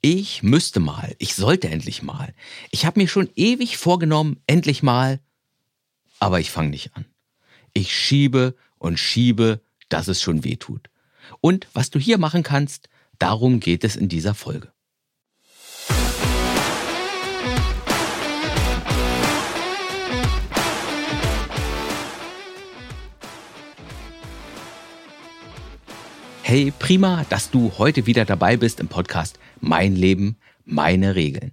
Ich müsste mal, ich sollte endlich mal. Ich habe mir schon ewig vorgenommen, endlich mal. Aber ich fange nicht an. Ich schiebe und schiebe, dass es schon weh tut. Und was du hier machen kannst, darum geht es in dieser Folge. Hey, prima, dass du heute wieder dabei bist im Podcast Mein Leben, meine Regeln,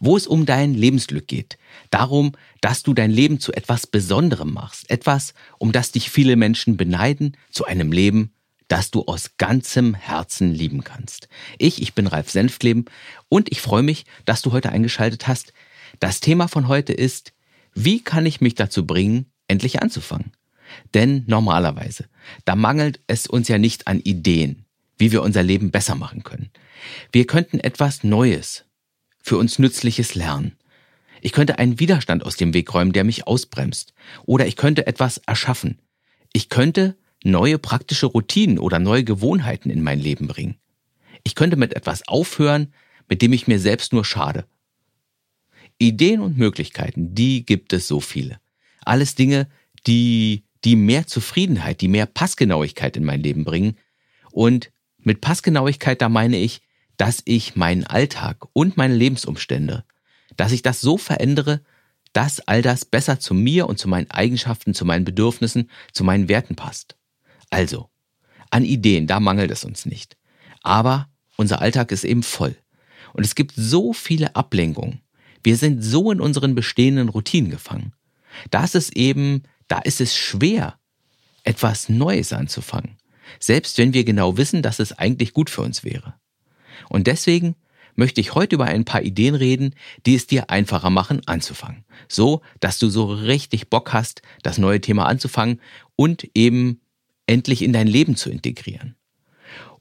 wo es um dein Lebensglück geht. Darum, dass du dein Leben zu etwas Besonderem machst. Etwas, um das dich viele Menschen beneiden, zu einem Leben, das du aus ganzem Herzen lieben kannst. Ich, ich bin Ralf Senftleben und ich freue mich, dass du heute eingeschaltet hast. Das Thema von heute ist, wie kann ich mich dazu bringen, endlich anzufangen? Denn normalerweise, da mangelt es uns ja nicht an Ideen, wie wir unser Leben besser machen können. Wir könnten etwas Neues, für uns Nützliches lernen. Ich könnte einen Widerstand aus dem Weg räumen, der mich ausbremst. Oder ich könnte etwas erschaffen. Ich könnte neue praktische Routinen oder neue Gewohnheiten in mein Leben bringen. Ich könnte mit etwas aufhören, mit dem ich mir selbst nur schade. Ideen und Möglichkeiten, die gibt es so viele. Alles Dinge, die die mehr Zufriedenheit, die mehr Passgenauigkeit in mein Leben bringen. Und mit Passgenauigkeit, da meine ich, dass ich meinen Alltag und meine Lebensumstände, dass ich das so verändere, dass all das besser zu mir und zu meinen Eigenschaften, zu meinen Bedürfnissen, zu meinen Werten passt. Also, an Ideen, da mangelt es uns nicht. Aber unser Alltag ist eben voll. Und es gibt so viele Ablenkungen. Wir sind so in unseren bestehenden Routinen gefangen. dass es eben da ist es schwer, etwas Neues anzufangen, selbst wenn wir genau wissen, dass es eigentlich gut für uns wäre. Und deswegen möchte ich heute über ein paar Ideen reden, die es dir einfacher machen, anzufangen. So, dass du so richtig Bock hast, das neue Thema anzufangen und eben endlich in dein Leben zu integrieren.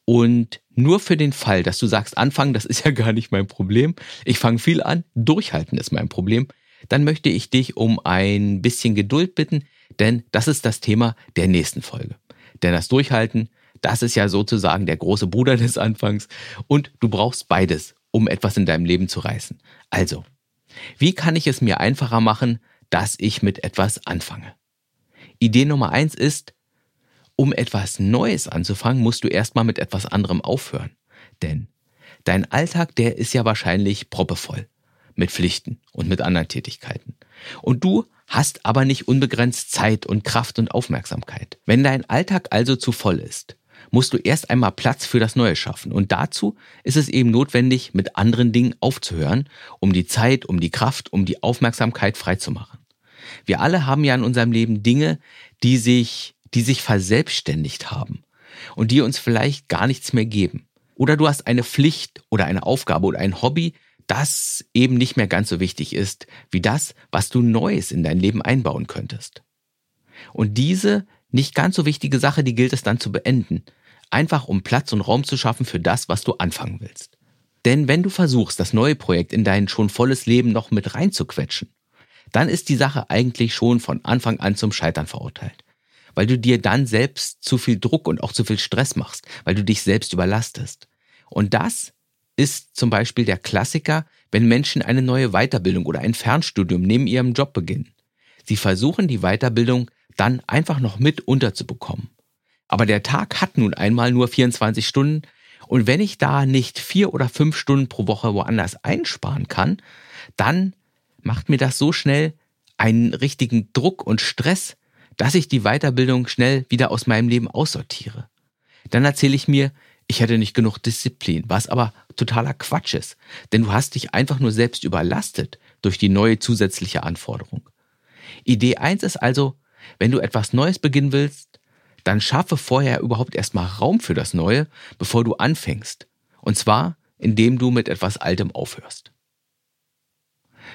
Und nur für den Fall, dass du sagst, anfangen, das ist ja gar nicht mein Problem. Ich fange viel an, durchhalten ist mein Problem dann möchte ich dich um ein bisschen Geduld bitten, denn das ist das Thema der nächsten Folge. Denn das Durchhalten, das ist ja sozusagen der große Bruder des Anfangs und du brauchst beides, um etwas in deinem Leben zu reißen. Also, wie kann ich es mir einfacher machen, dass ich mit etwas anfange? Idee Nummer eins ist, um etwas Neues anzufangen, musst du erstmal mit etwas anderem aufhören. Denn dein Alltag, der ist ja wahrscheinlich proppevoll mit Pflichten und mit anderen Tätigkeiten. Und du hast aber nicht unbegrenzt Zeit und Kraft und Aufmerksamkeit. Wenn dein Alltag also zu voll ist, musst du erst einmal Platz für das Neue schaffen. Und dazu ist es eben notwendig, mit anderen Dingen aufzuhören, um die Zeit, um die Kraft, um die Aufmerksamkeit freizumachen. Wir alle haben ja in unserem Leben Dinge, die sich, die sich verselbstständigt haben und die uns vielleicht gar nichts mehr geben. Oder du hast eine Pflicht oder eine Aufgabe oder ein Hobby, das eben nicht mehr ganz so wichtig ist wie das, was du Neues in dein Leben einbauen könntest. Und diese nicht ganz so wichtige Sache, die gilt es dann zu beenden, einfach um Platz und Raum zu schaffen für das, was du anfangen willst. Denn wenn du versuchst, das neue Projekt in dein schon volles Leben noch mit reinzuquetschen, dann ist die Sache eigentlich schon von Anfang an zum Scheitern verurteilt. Weil du dir dann selbst zu viel Druck und auch zu viel Stress machst, weil du dich selbst überlastest. Und das ist zum Beispiel der Klassiker, wenn Menschen eine neue Weiterbildung oder ein Fernstudium neben ihrem Job beginnen. Sie versuchen die Weiterbildung dann einfach noch mit unterzubekommen. Aber der Tag hat nun einmal nur 24 Stunden und wenn ich da nicht vier oder fünf Stunden pro Woche woanders einsparen kann, dann macht mir das so schnell einen richtigen Druck und Stress, dass ich die Weiterbildung schnell wieder aus meinem Leben aussortiere. Dann erzähle ich mir, ich hätte nicht genug Disziplin, was aber totaler Quatsch ist, denn du hast dich einfach nur selbst überlastet durch die neue zusätzliche Anforderung. Idee 1 ist also, wenn du etwas Neues beginnen willst, dann schaffe vorher überhaupt erstmal Raum für das Neue, bevor du anfängst. Und zwar, indem du mit etwas Altem aufhörst.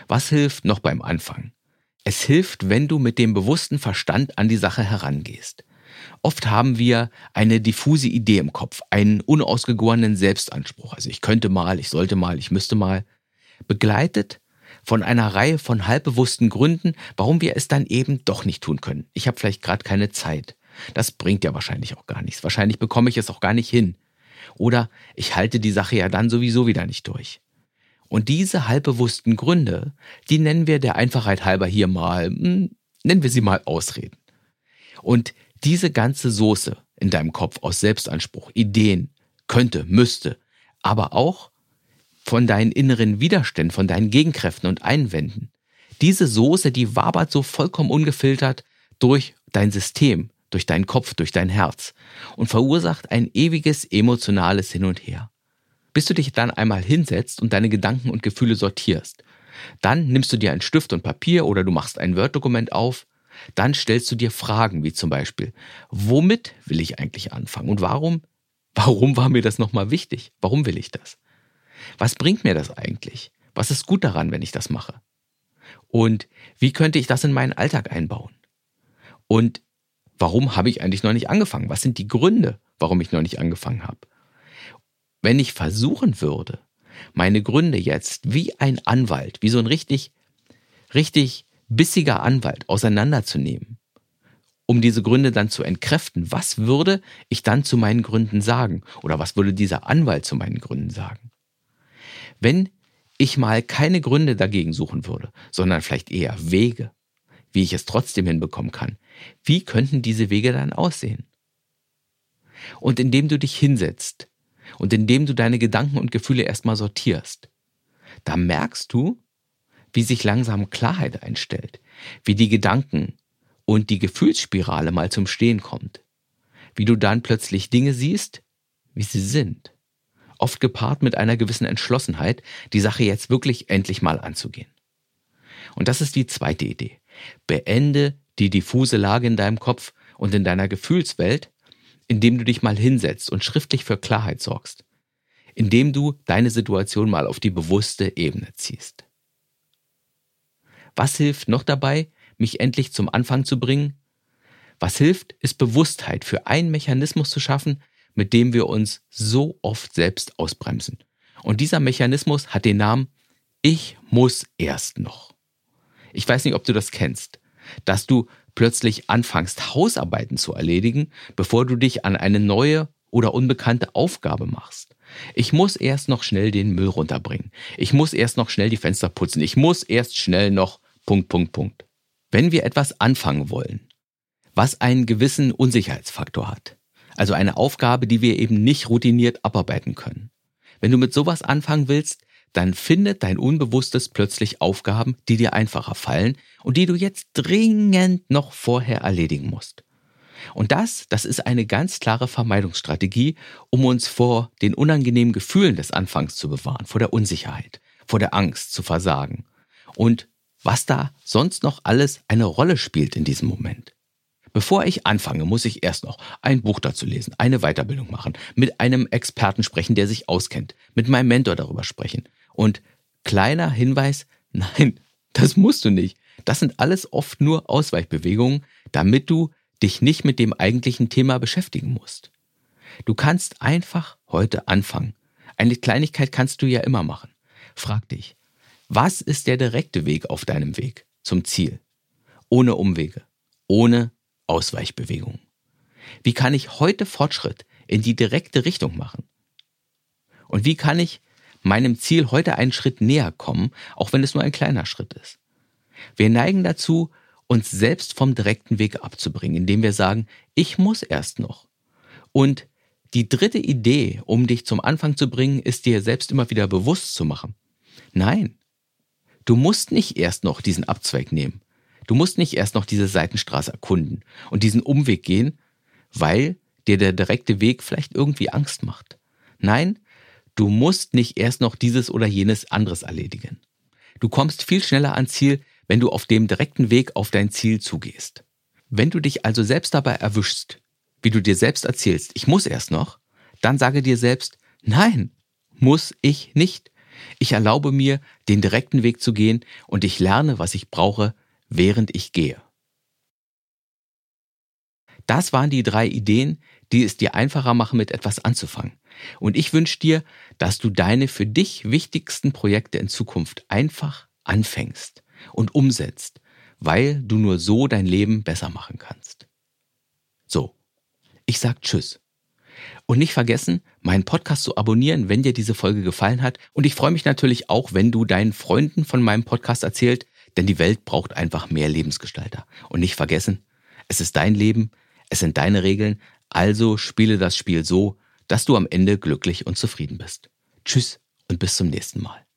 Was hilft noch beim Anfang? Es hilft, wenn du mit dem bewussten Verstand an die Sache herangehst. Oft haben wir eine diffuse Idee im Kopf, einen unausgegorenen Selbstanspruch. Also ich könnte mal, ich sollte mal, ich müsste mal. Begleitet von einer Reihe von halbbewussten Gründen, warum wir es dann eben doch nicht tun können. Ich habe vielleicht gerade keine Zeit. Das bringt ja wahrscheinlich auch gar nichts. Wahrscheinlich bekomme ich es auch gar nicht hin. Oder ich halte die Sache ja dann sowieso wieder nicht durch. Und diese halbbewussten Gründe, die nennen wir der Einfachheit halber hier mal, hm, nennen wir sie mal Ausreden. Und diese ganze Soße in deinem Kopf aus Selbstanspruch, Ideen, könnte, müsste, aber auch von deinen inneren Widerständen, von deinen Gegenkräften und Einwänden. Diese Soße, die wabert so vollkommen ungefiltert durch dein System, durch deinen Kopf, durch dein Herz und verursacht ein ewiges emotionales Hin und Her. Bis du dich dann einmal hinsetzt und deine Gedanken und Gefühle sortierst. Dann nimmst du dir einen Stift und Papier oder du machst ein Word-Dokument auf. Dann stellst du dir Fragen wie zum Beispiel, womit will ich eigentlich anfangen und warum? Warum war mir das nochmal wichtig? Warum will ich das? Was bringt mir das eigentlich? Was ist gut daran, wenn ich das mache? Und wie könnte ich das in meinen Alltag einbauen? Und warum habe ich eigentlich noch nicht angefangen? Was sind die Gründe, warum ich noch nicht angefangen habe? Wenn ich versuchen würde, meine Gründe jetzt wie ein Anwalt, wie so ein richtig, richtig bissiger Anwalt auseinanderzunehmen, um diese Gründe dann zu entkräften, was würde ich dann zu meinen Gründen sagen? Oder was würde dieser Anwalt zu meinen Gründen sagen? Wenn ich mal keine Gründe dagegen suchen würde, sondern vielleicht eher Wege, wie ich es trotzdem hinbekommen kann, wie könnten diese Wege dann aussehen? Und indem du dich hinsetzt und indem du deine Gedanken und Gefühle erstmal sortierst, da merkst du, wie sich langsam Klarheit einstellt, wie die Gedanken und die Gefühlsspirale mal zum Stehen kommt, wie du dann plötzlich Dinge siehst, wie sie sind, oft gepaart mit einer gewissen Entschlossenheit, die Sache jetzt wirklich endlich mal anzugehen. Und das ist die zweite Idee. Beende die diffuse Lage in deinem Kopf und in deiner Gefühlswelt, indem du dich mal hinsetzt und schriftlich für Klarheit sorgst, indem du deine Situation mal auf die bewusste Ebene ziehst. Was hilft noch dabei, mich endlich zum Anfang zu bringen? Was hilft, ist Bewusstheit für einen Mechanismus zu schaffen, mit dem wir uns so oft selbst ausbremsen. Und dieser Mechanismus hat den Namen Ich muss erst noch. Ich weiß nicht, ob du das kennst, dass du plötzlich anfängst, Hausarbeiten zu erledigen, bevor du dich an eine neue oder unbekannte Aufgabe machst. Ich muss erst noch schnell den Müll runterbringen. Ich muss erst noch schnell die Fenster putzen. Ich muss erst schnell noch Punkt, Punkt, Punkt. Wenn wir etwas anfangen wollen, was einen gewissen Unsicherheitsfaktor hat, also eine Aufgabe, die wir eben nicht routiniert abarbeiten können. Wenn du mit sowas anfangen willst, dann findet dein Unbewusstes plötzlich Aufgaben, die dir einfacher fallen und die du jetzt dringend noch vorher erledigen musst. Und das, das ist eine ganz klare Vermeidungsstrategie, um uns vor den unangenehmen Gefühlen des Anfangs zu bewahren, vor der Unsicherheit, vor der Angst zu versagen und was da sonst noch alles eine Rolle spielt in diesem Moment. Bevor ich anfange, muss ich erst noch ein Buch dazu lesen, eine Weiterbildung machen, mit einem Experten sprechen, der sich auskennt, mit meinem Mentor darüber sprechen. Und kleiner Hinweis, nein, das musst du nicht. Das sind alles oft nur Ausweichbewegungen, damit du dich nicht mit dem eigentlichen Thema beschäftigen musst. Du kannst einfach heute anfangen. Eine Kleinigkeit kannst du ja immer machen. Frag dich, was ist der direkte Weg auf deinem Weg zum Ziel? Ohne Umwege, ohne Ausweichbewegungen. Wie kann ich heute Fortschritt in die direkte Richtung machen? Und wie kann ich meinem Ziel heute einen Schritt näher kommen, auch wenn es nur ein kleiner Schritt ist? Wir neigen dazu, uns selbst vom direkten Weg abzubringen, indem wir sagen, ich muss erst noch. Und die dritte Idee, um dich zum Anfang zu bringen, ist dir selbst immer wieder bewusst zu machen. Nein, du musst nicht erst noch diesen Abzweig nehmen. Du musst nicht erst noch diese Seitenstraße erkunden und diesen Umweg gehen, weil dir der direkte Weg vielleicht irgendwie Angst macht. Nein, du musst nicht erst noch dieses oder jenes anderes erledigen. Du kommst viel schneller ans Ziel, wenn du auf dem direkten Weg auf dein Ziel zugehst. Wenn du dich also selbst dabei erwischst, wie du dir selbst erzählst, ich muss erst noch, dann sage dir selbst, nein, muss ich nicht. Ich erlaube mir, den direkten Weg zu gehen und ich lerne, was ich brauche, während ich gehe. Das waren die drei Ideen, die es dir einfacher machen, mit etwas anzufangen. Und ich wünsche dir, dass du deine für dich wichtigsten Projekte in Zukunft einfach anfängst und umsetzt, weil du nur so dein Leben besser machen kannst. So, ich sag Tschüss. Und nicht vergessen, meinen Podcast zu abonnieren, wenn dir diese Folge gefallen hat. Und ich freue mich natürlich auch, wenn du deinen Freunden von meinem Podcast erzählt, denn die Welt braucht einfach mehr Lebensgestalter. Und nicht vergessen, es ist dein Leben, es sind deine Regeln, also spiele das Spiel so, dass du am Ende glücklich und zufrieden bist. Tschüss und bis zum nächsten Mal.